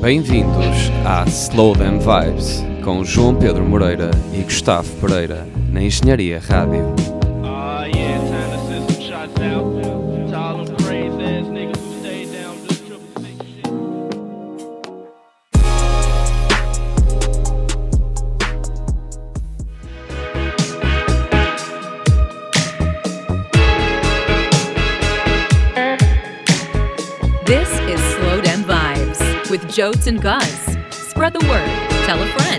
Bem-vindos à Slow Them Vibes com João Pedro Moreira e Gustavo Pereira na Engenharia Rádio. Jotes and Guz. Spread the word. Tell a friend.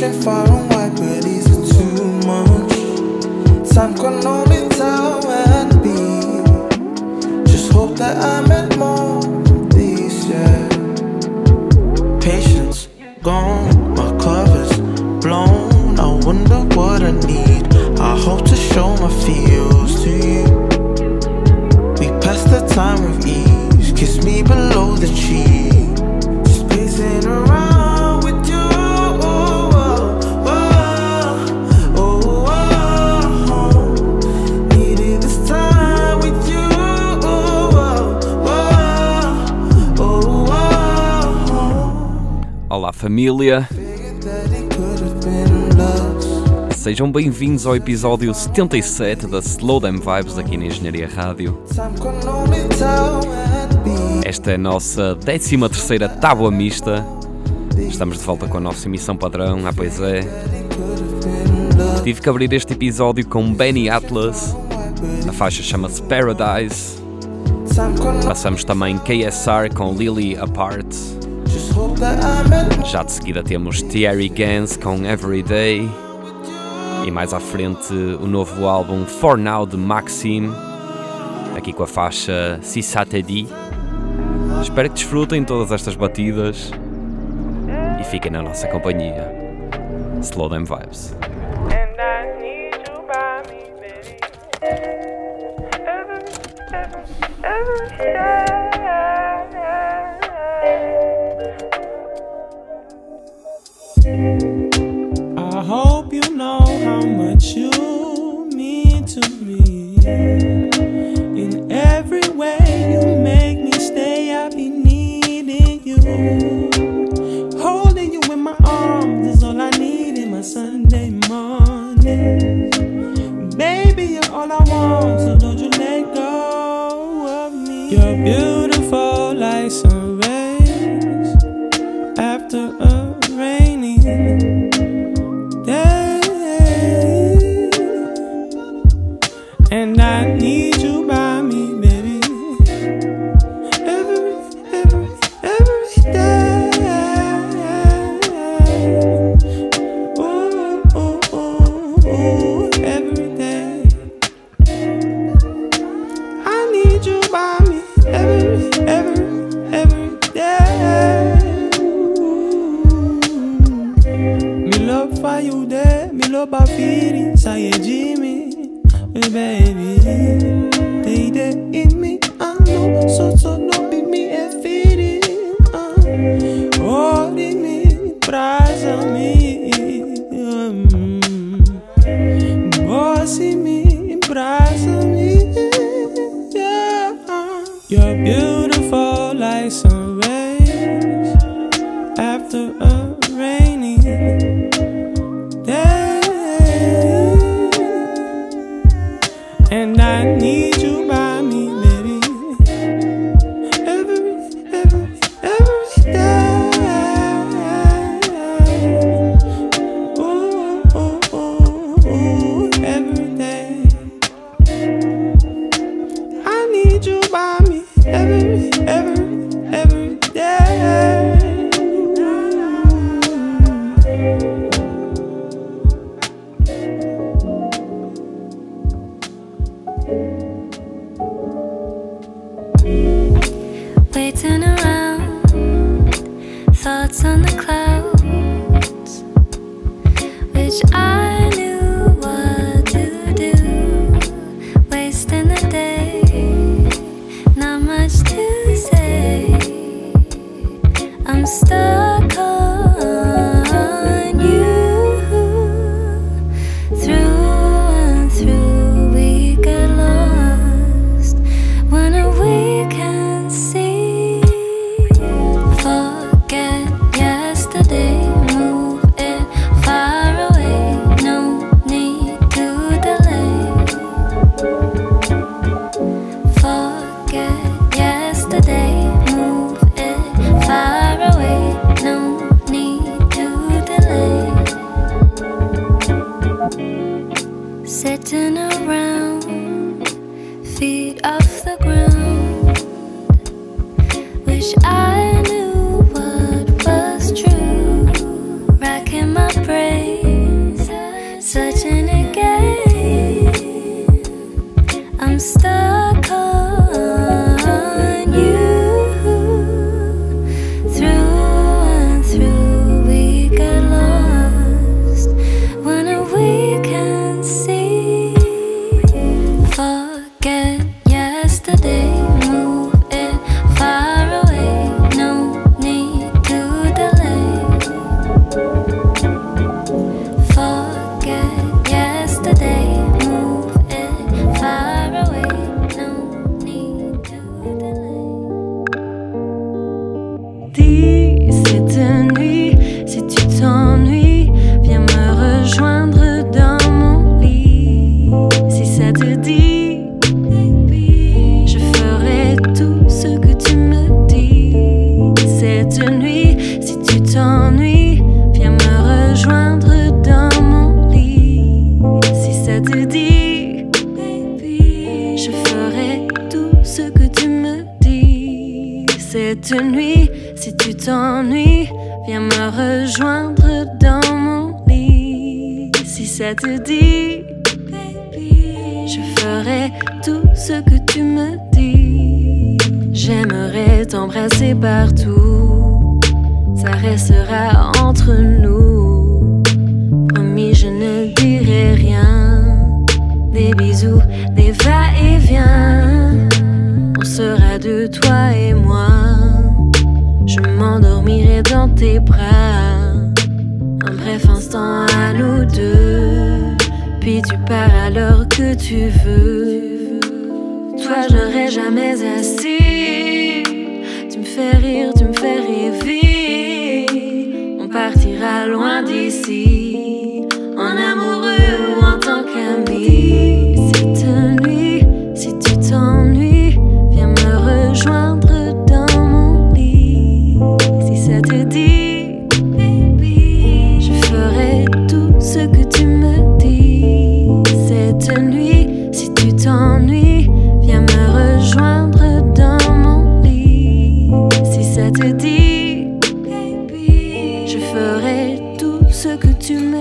reaching far and wide, but is it too much? Time cannot família. Sejam bem-vindos ao episódio 77 da Slow Damn Vibes aqui na Engenharia Rádio. Esta é a nossa 13 tábua mista. Estamos de volta com a nossa emissão padrão, ah pois é. Tive que abrir este episódio com Benny Atlas. A faixa chama-se Paradise. Passamos também KSR com Lily Apart. Já de seguida temos Thierry Gans com Everyday. E mais à frente o novo álbum For Now de Maxim, aqui com a faixa Si Satedi. Espero que desfrutem todas estas batidas e fiquem na nossa companhia. Slow Them Vibes.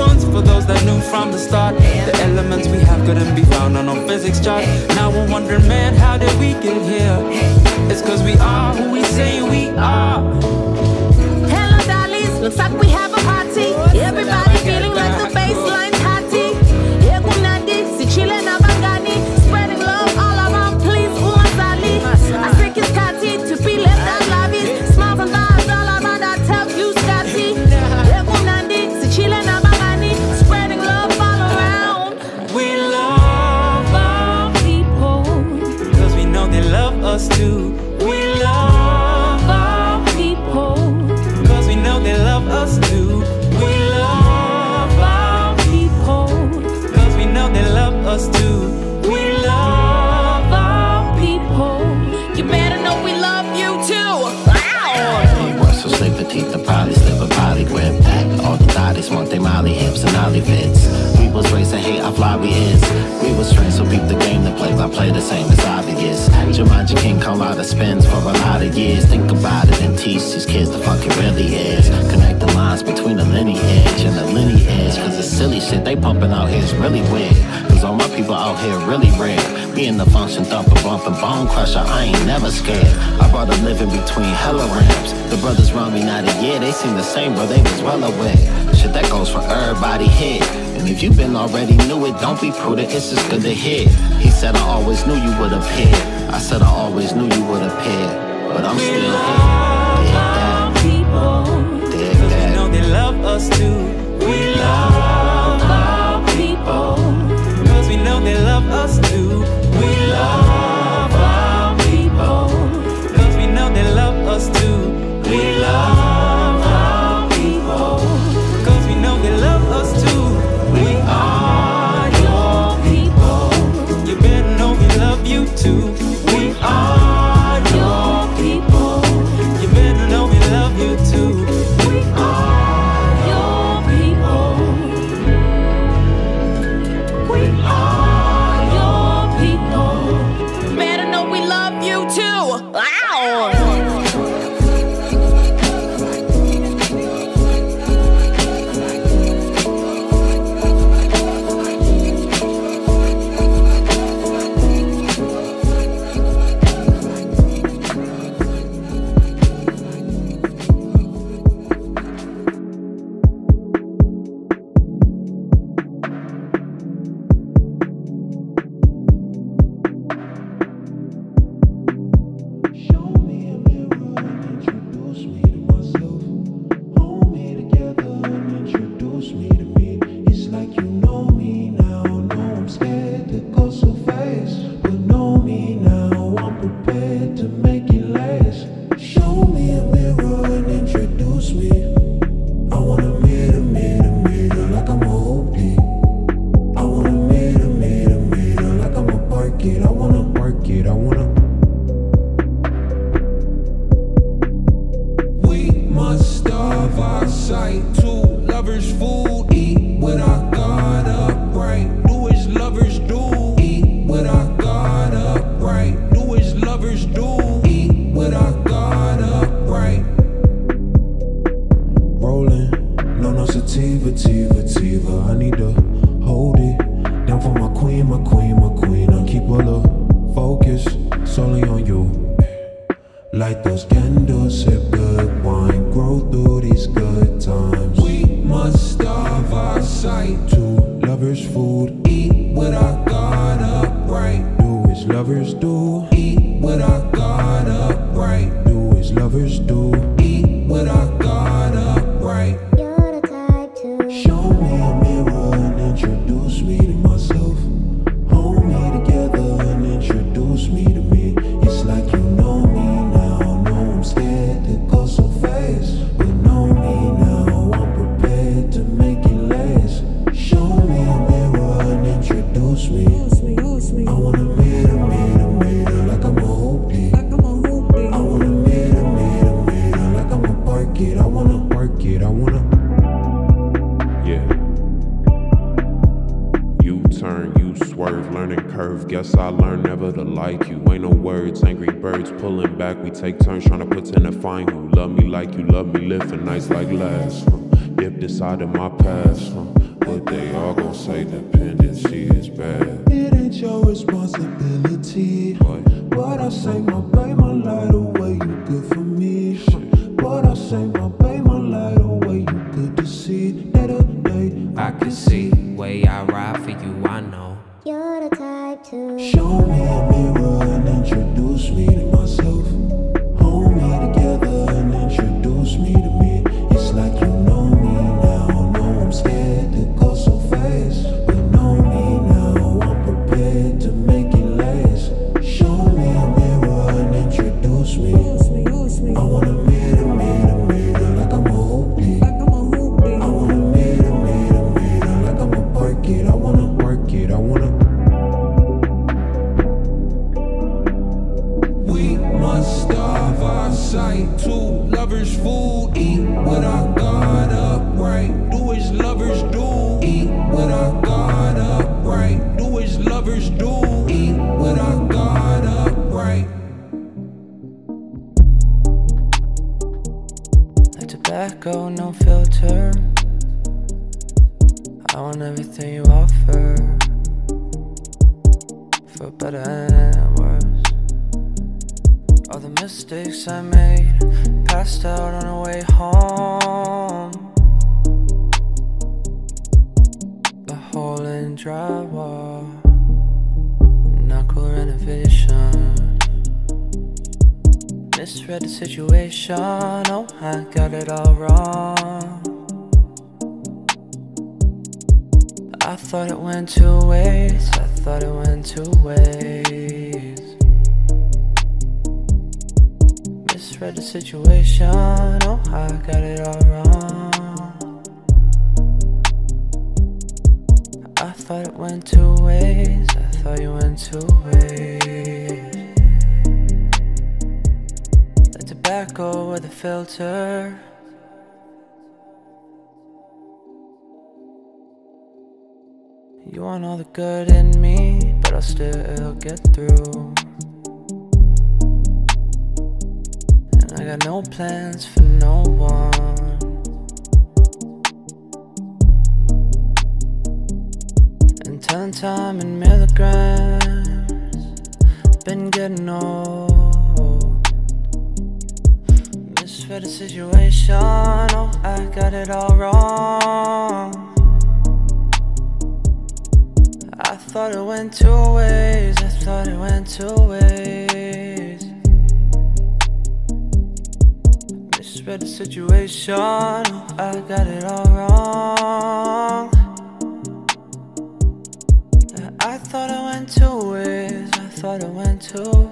One's for those that knew from the start the elements we have couldn't be found on no physics chart. Now we're wondering, man, how did we get here? It's cause we are who we say we are. Hello, dollies. Looks like we have a party. Everybody feeling like the bassline's how fly we is. We was trained so beat the game to play by play the same as obvious. Jumanji King come out of spins for a lot of years. Think about it and teach these kids the fuck it really is. Connect the lines between the lineage and the lineage. Cause the silly shit they pumping out here is really weird. Cause all my people out here really rare. Me and the function thumper bumping bone crusher, I ain't never scared. I brought a living between hella ramps. The brothers around me not a year, they seem the same, but they was well aware. Shit that goes for everybody here. And if you've been already knew it, don't be prudent, it's just good to hear. He said I always knew you would appear. I said I always knew you would appear. But I'm still here. Dig that. Dig Because we know they love us too. We love see. Way I ride for you, I know. You're the type to show me a mirror and introduce me to myself. went two ways I thought it went two ways Misread the situation. Oh, I got it all wrong. I thought it went two ways I thought you went two ways The tobacco or the filter. You want all the good in me, but I'll still get through. And I got no plans for no one. And turn time in milligrams, been getting old. Misfit a situation, oh, I got it all wrong. thought it went two ways, I thought it went two ways. Misread the situation, oh, I got it all wrong. I thought it went two ways, I thought it went two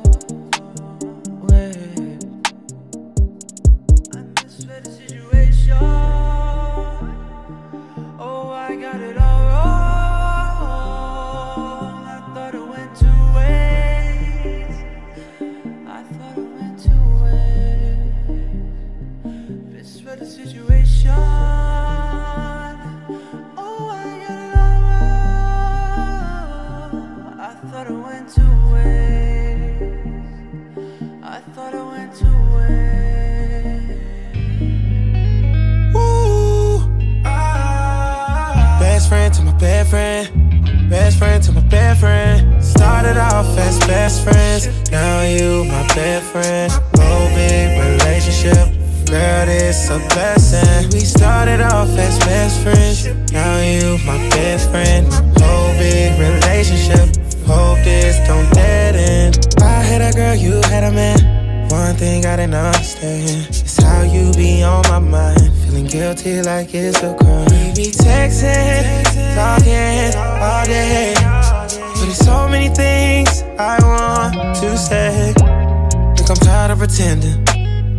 best, best friends. Now you my best friend. Whole big relationship. Girl, it's a blessing. We started off as best friends. Now you my best friend. Whole big relationship. Hope this don't end. I had a girl, you had a man. One thing I didn't understand is how you be on my mind. Feeling guilty like it's a crime. We be texting, talking all day. But it's so many things I want to say. Look, I'm tired of pretending.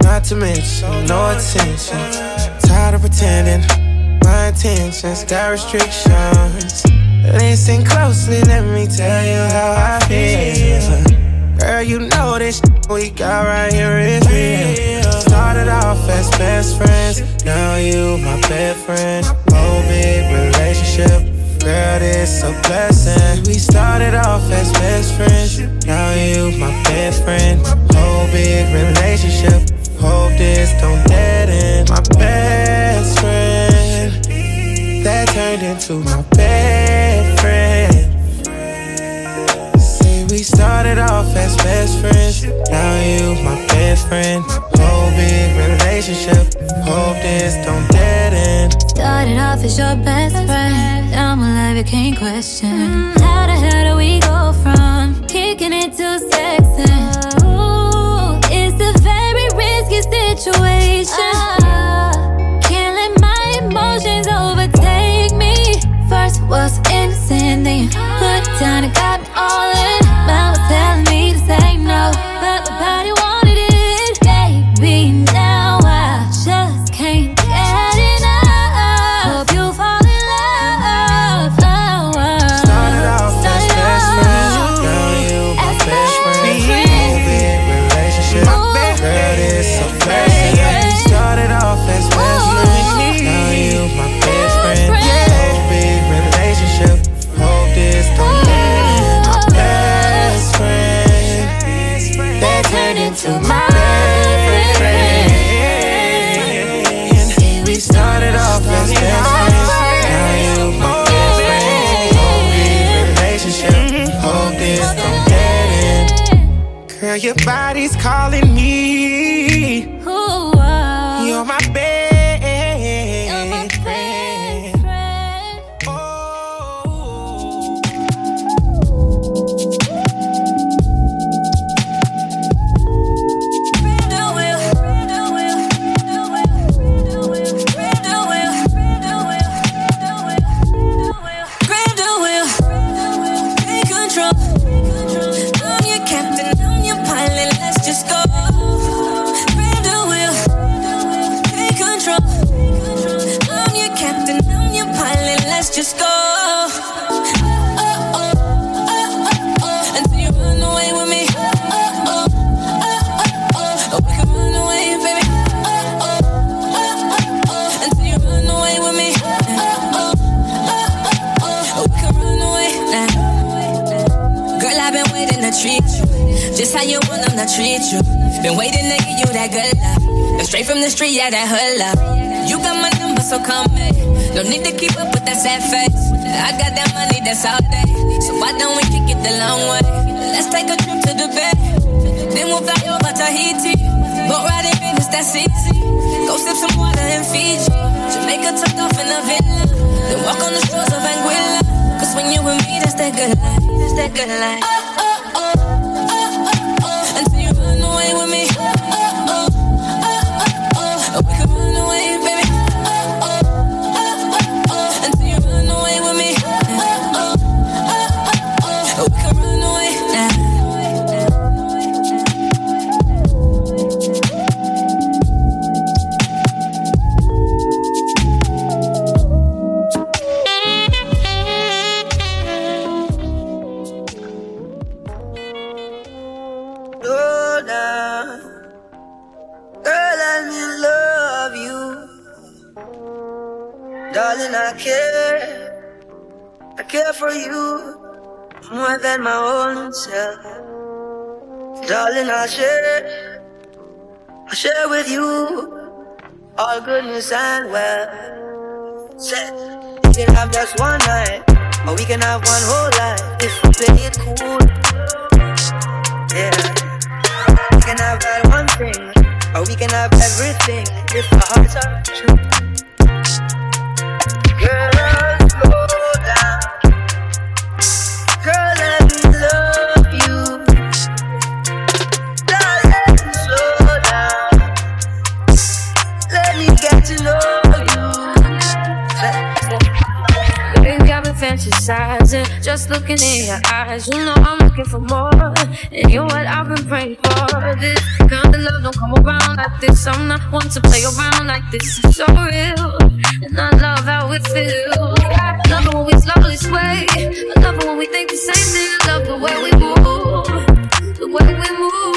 Not to mention, no attention. Tired of pretending. My intentions got restrictions. Listen closely, let me tell you how I feel. Girl, you know this we got right here is real. Started off as best friends, now you my best friend. Whole big relationship. Girl, it's a blessing. We started off as best friends. Now you my best friend. Whole big relationship. Hope this don't dead end. My best friend that turned into my best friend. See, we started off as best friends. Now you my best friend. Whole big relationship. Hope this don't dead. Started off as your best friend. Now my life you can't question. Mm-hmm. How the hell do we go from kicking it to sexing? Ooh, it's a very risky situation. Ah. Can't let my emotions overtake me. First was innocent, then you put it down and got me all in. Mom was calling that good life. That's that good life. than my own self. Darling, I share, I share with you all goodness and well. Said, we can have just one night, or we can have one whole life if we play it cool. Yeah, we can have that one thing, or we can have everything if our hearts are true. fantasizing. Just looking in your eyes, you know I'm looking for more. And you're what I've been praying for. This kind of love don't come around like this. I'm not one to play around like this. It's so real, and I love how it feels. I love it when we slowly sway. I love it when we think the same thing. I love the way we move, the way we move.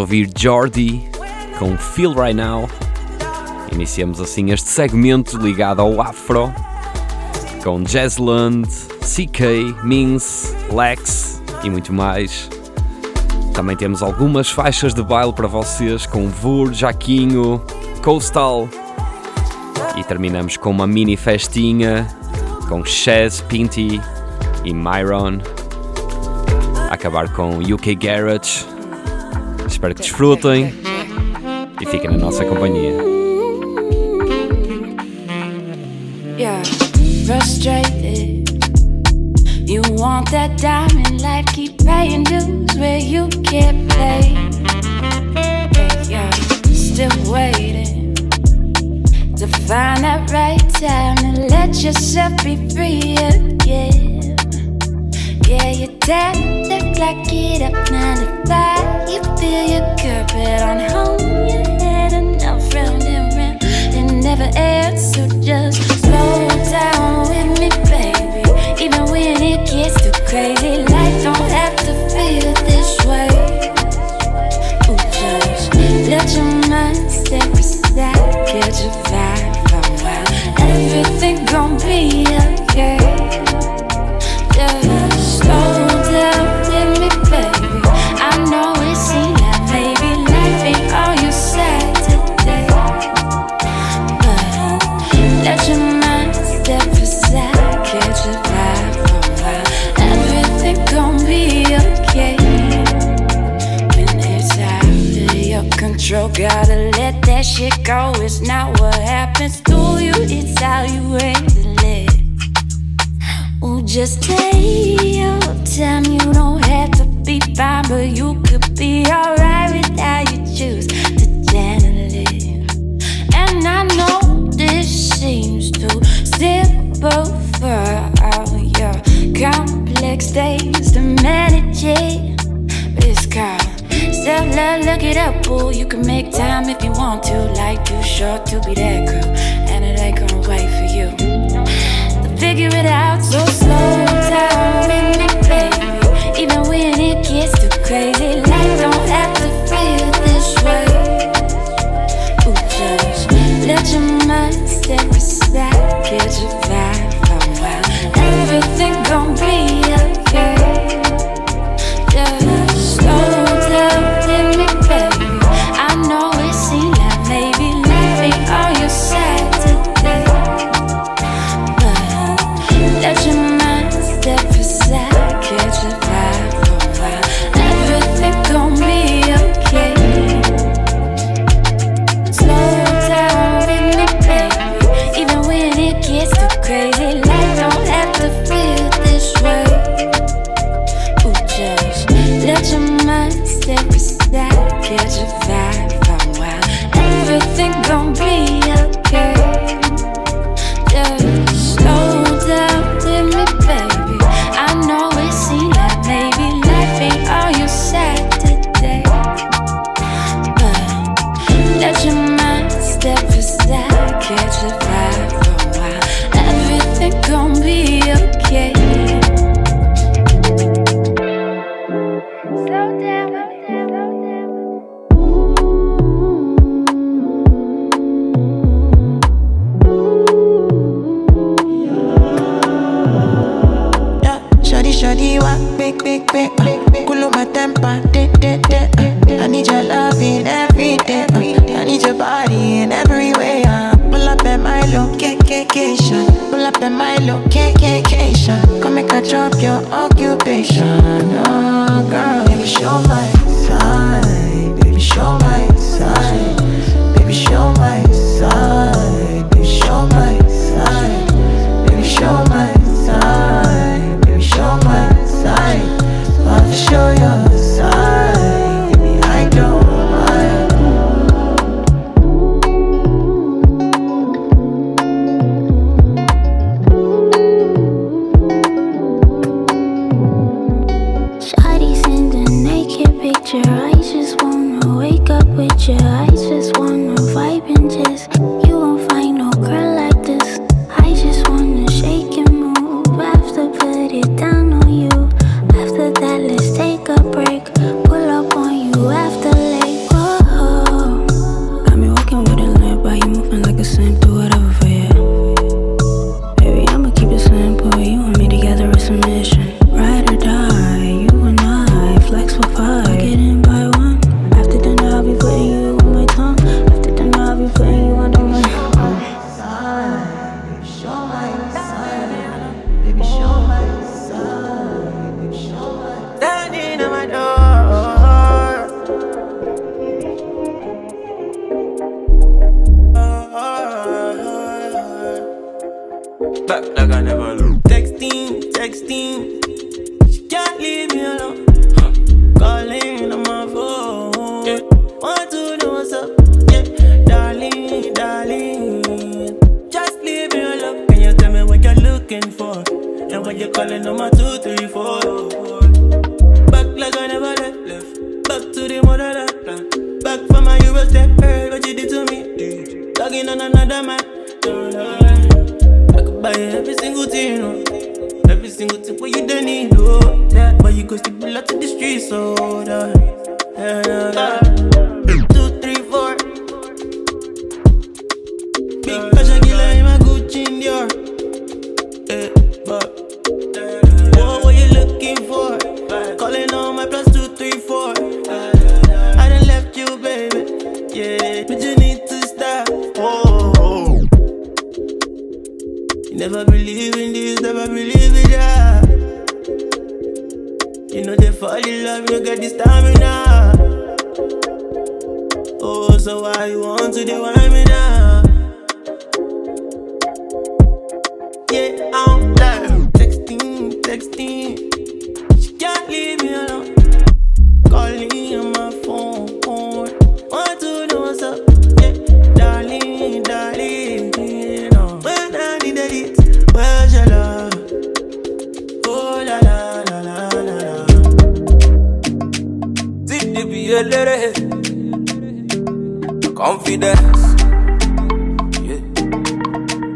ouvir Jordi com Feel Right Now. Iniciamos assim este segmento ligado ao Afro com Jazzland, CK, Mins, Lex e muito mais. Também temos algumas faixas de baile para vocês com Vur, Jaquinho, Coastal. E terminamos com uma mini festinha com Chaz, Pinty e Myron. A acabar com UK Garage Espero que desfrutem e fiquem na nossa companhia. Yeah, frustrated. You want that diamond life, keep paying dues where you can't. Hey, yeah, still waiting to find that right time to let yourself be free again. Yeah, your dad look like get up five. You feel your carpet on home, your head enough round and round. It never ends, so just slow down with me, baby. Even when it gets too crazy, life don't have to feel this way. Ooh, just let your mind step aside, get your vibe from everything gon' be okay. Gotta let that shit go. It's not what happens to you, it's how you handle it. Ooh, just take your time. You don't have to be fine, but you could be alright with how you choose to channel it. And I know this seems too simple for all your complex days to manage it. Self love. Look it up, ooh. You can make time if you want to. Life too short to be that girl, and it ain't gonna wait for you figure it out so slow down with me, baby. Even when it gets too crazy, life don't have to feel this way. Ooh, just let your mind step aside, get your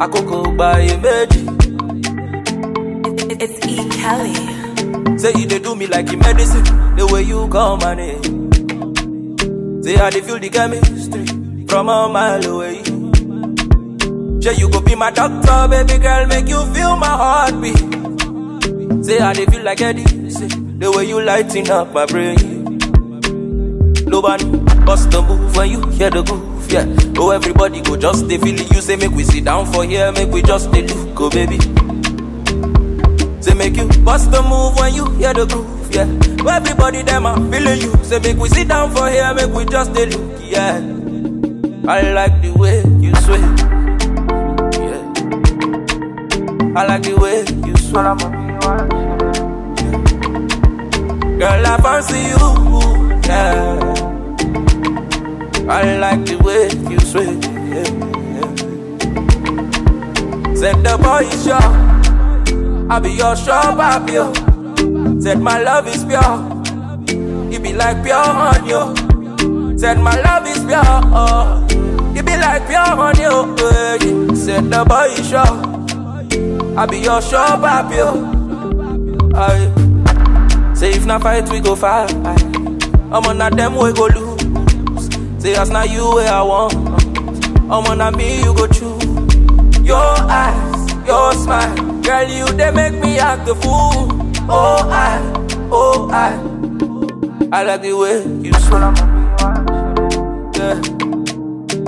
Akoko by a méjì. It's E. Kelly. Say you dey do me like a medicine, the way you call my name. Say I dey feel the chemistry from a mile away. Say you go be my doctor, baby girl, make you feel my heartbeat. Say I dey feel like Eddie, say the way you lighting up my brain. Nobody bust the move when you hear the groove, yeah. Oh everybody go just dey feel it. You say make we sit down for here, make we just dey look, oh baby. Say make you bust the move when you hear the groove, yeah. Oh, everybody them are feeling you. Say make we sit down for here, make we just dey look, yeah. I like the way you sway, yeah. I like the way you sway. Girl, I fancy you, yeah. I like the way you sway, yeah. yeah. Said the boy is sure. I be your shop, I yo. Said my love is pure. It be like pure honey. Oh. Said my love is pure. Oh. It be like pure honey. Oh. yeah. Said the boy is sure. I be your shop. Oh. Aye. Say if not fight, we go fight. I'm on that them we go lose. Say that's not you where I want. I'm on that me you go choose. Your eyes, your smile, girl you they make me act the fool. Oh I, oh I, I like the way you swim. Yeah,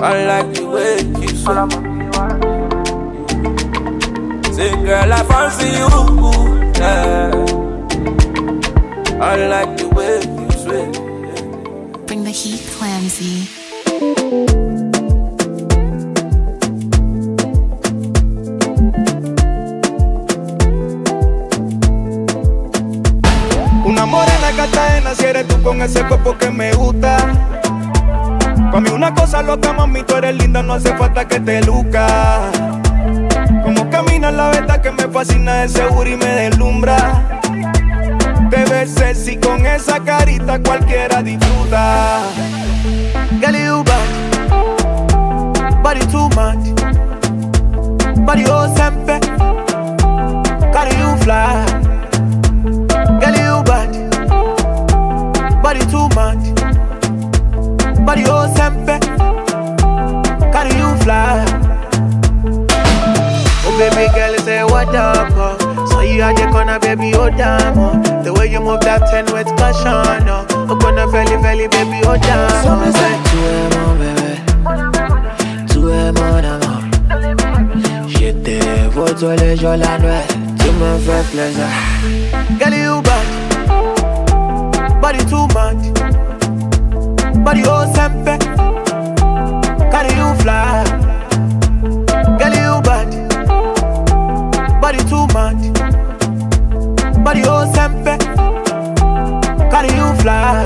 I like the way you swim. Say girl I fancy you. Yeah. I like the way you sway. Bring the heat, Clamsy. Una morena si eres tú con ese cuerpo que me gusta. Pa' mí una cosa loca, mami, tú eres linda, no hace falta que te luca. Como caminas, la verdad que me fascina de seguro y me deslumbra. Te ves sexy con esa carita, cualquiera disfruta. You bad, body too much, body oh sempe, carry you fly. Girl, you bad, body too much, body oh sempe, carry you fly. Oh baby girl, say what up, oh. You at the corner, baby, oh damn, oh. The way you move that ten with passion, oh. Oh, gonna belly, baby, oh damn. So oh. me say tu es mon bébé, tu es mon amour. Je te vois tous les jours la nuit, tu me fais plaisir. Girl, you bad, body too much, body oh sempe, carry you fly. Girl, you bad, body too much, body oh sempe, carry you fly.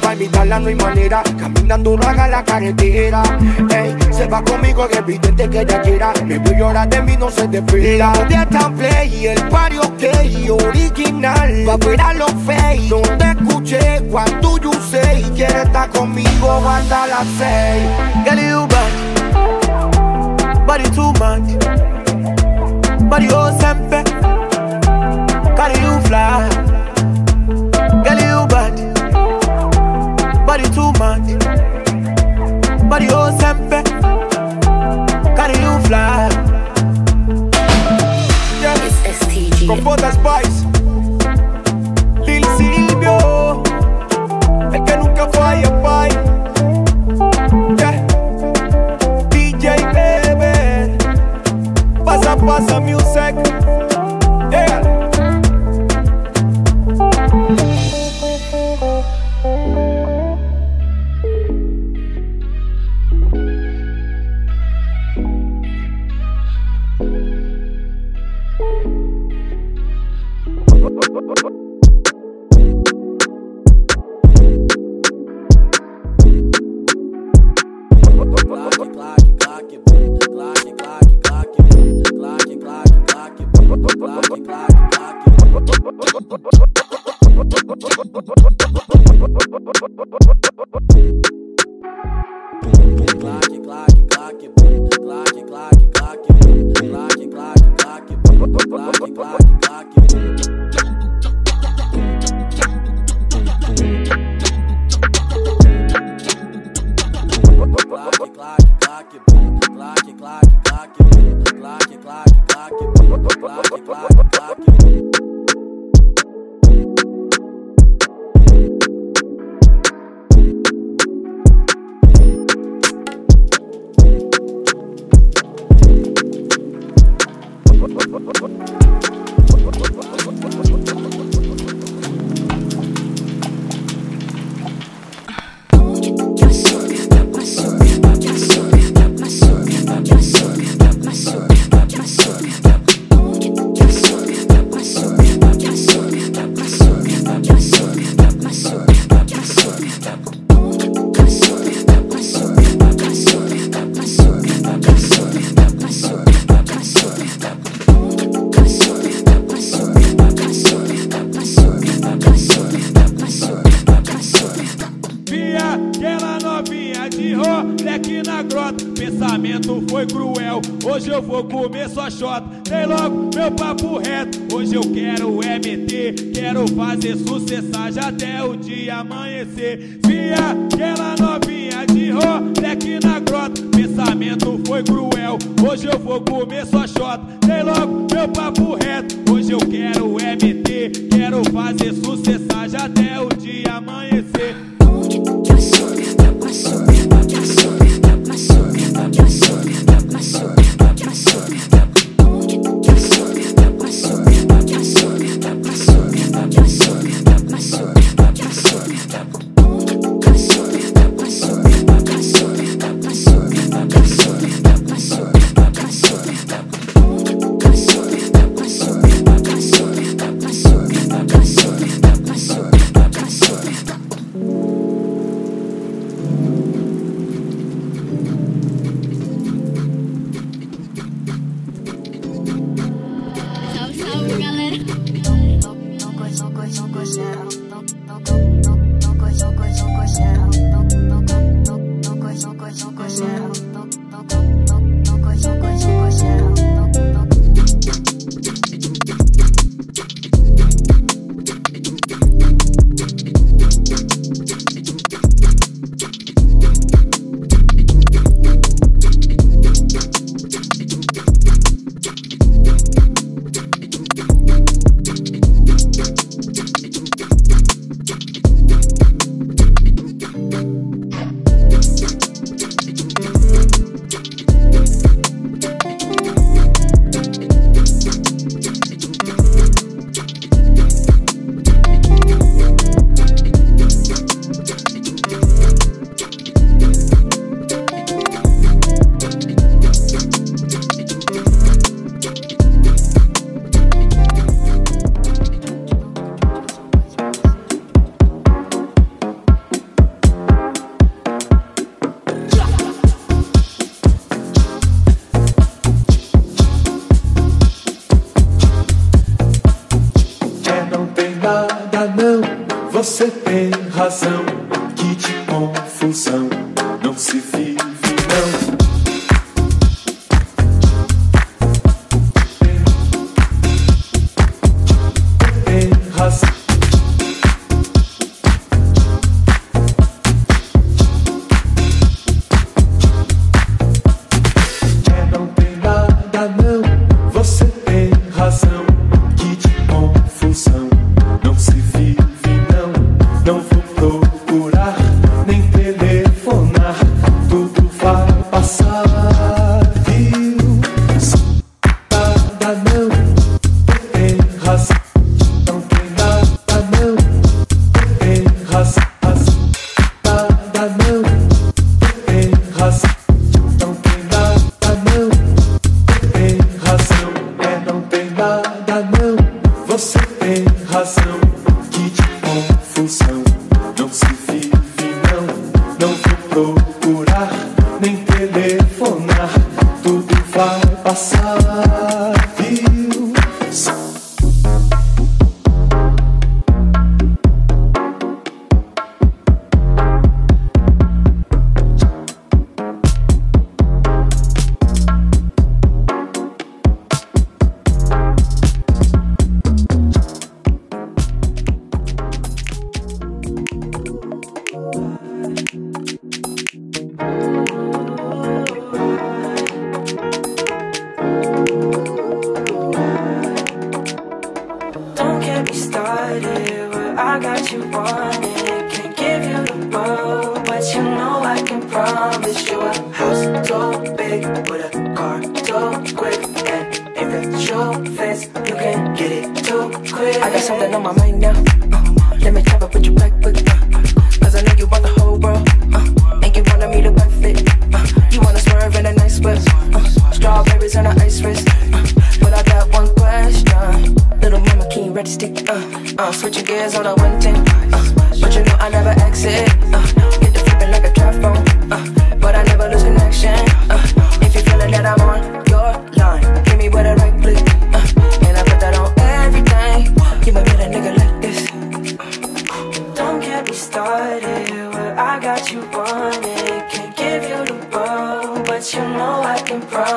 para evitarla no hay manera. Caminando no haga la carretera. Ey, se va conmigo, es evidente que ella quiera. Me voy a llorar de mí, no se despega. La de tan play y el party ok, original. Va fuera los fake. No te escuché cuando you say. Quiere estar conmigo hasta las seis. Girl, you. Body oh sempe. Carry you fly. Girl, you bad. Body too much. Body oh sempe. Carry you fly. Yes. Compota Spice. Lil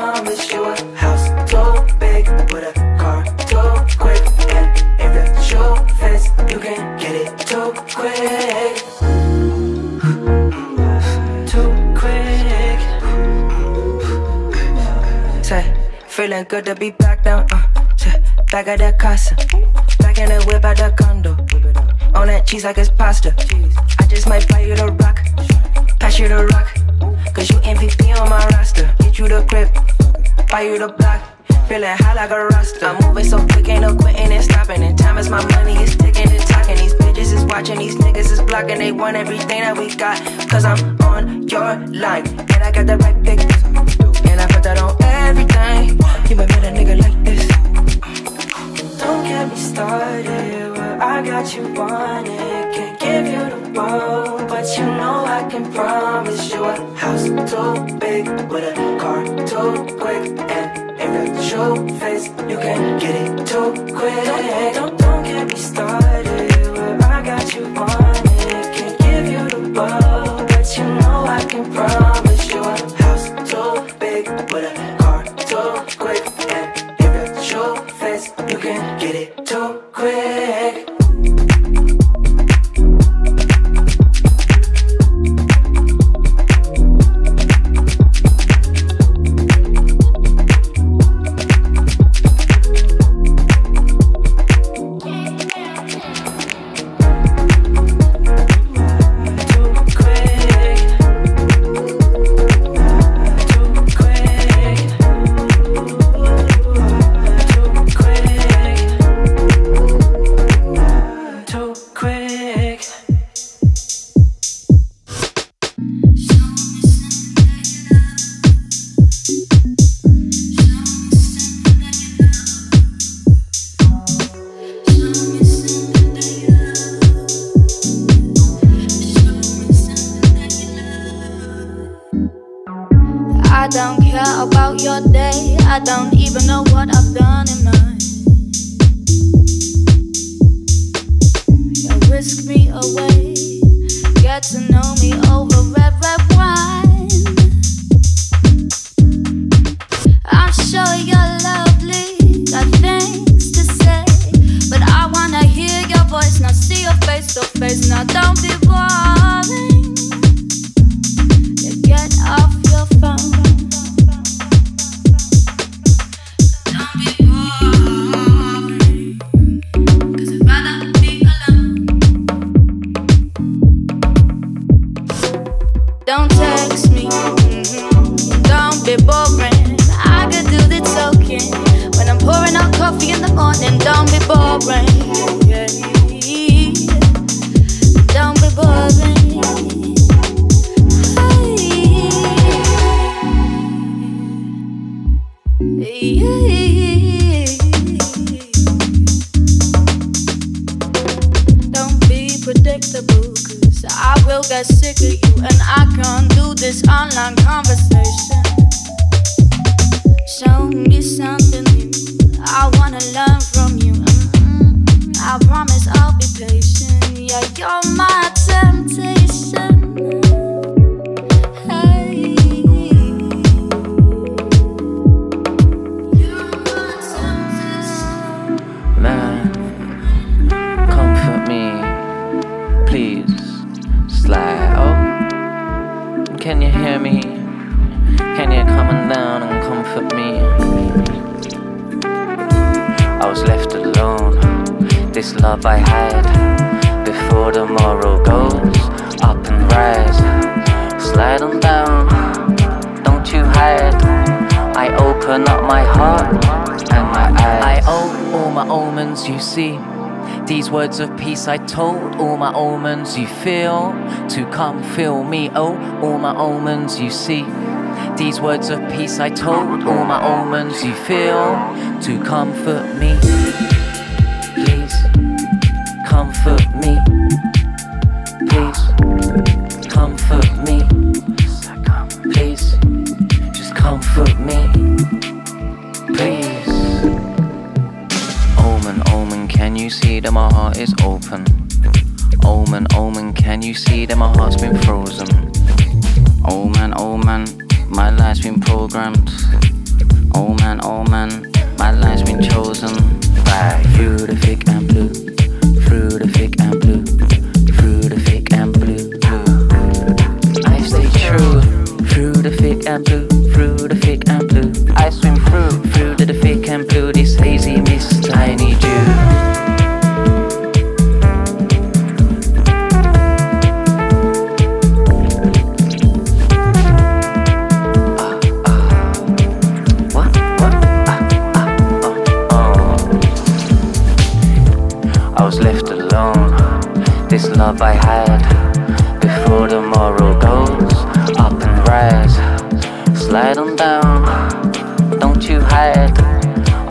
promise you a house so big with a car so quick. And if that's your face, you can get it too quick. Too quick. Say, feeling good to be back down. Uh, back at that casa. Back in the whip at the condo. On that cheese like it's pasta. I just might buy you the rock. Pass you the rock. Cause you MVP on my roster. Get you the grip. Buy you the block. Feeling high like a roster. I'm moving so quick, ain't no quitting and stopping. And time is my money, it's ticking and talking. These bitches is watching, these niggas is blocking. They want everything that we got. Cause I'm on your line. And I got the right pick. And I put that on everything. You might meet a nigga like this. Don't get me started. Well, I got you wanted. Can't give you the world, but you know I can promise you a house so big with a car so quick. And that's your face, you can get it too quick. Don't, don't, don't get me started. Where I got you wanted. Can't give you the world, but you know I can promise you a house so big with a love I had before the goes up and rise. Slide on down, don't you hide. I open up my heart and my eyes. I owe all my omens, you see. These words of peace I told, all my omens you feel to come feel me. Oh, all my omens you see. These words of peace I told, all my omens you feel to comfort me. Is open? Omen, omen, can you see that my heart's been frozen? Oh man, oh man, my life's been programmed. Love before the morrow goes up and rise. Slide on down, don't you hide.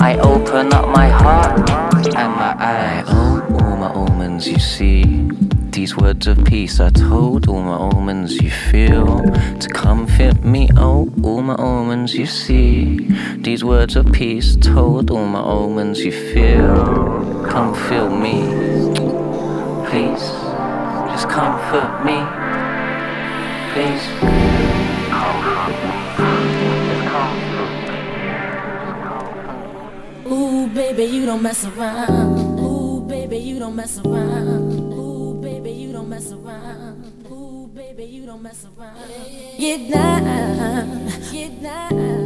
I open up my heart and my eyes. Oh, all my omens you see. These words of peace I told all my omens you feel to comfort me. Oh, all my omens you see. These words of peace told all my omens you feel. Come feel me, please. Just comfort me, please. Ooh, baby, you don't mess around. Ooh, baby, you don't mess around. Ooh, baby, you don't mess around. Ooh, baby, you don't mess around. Get down, get down,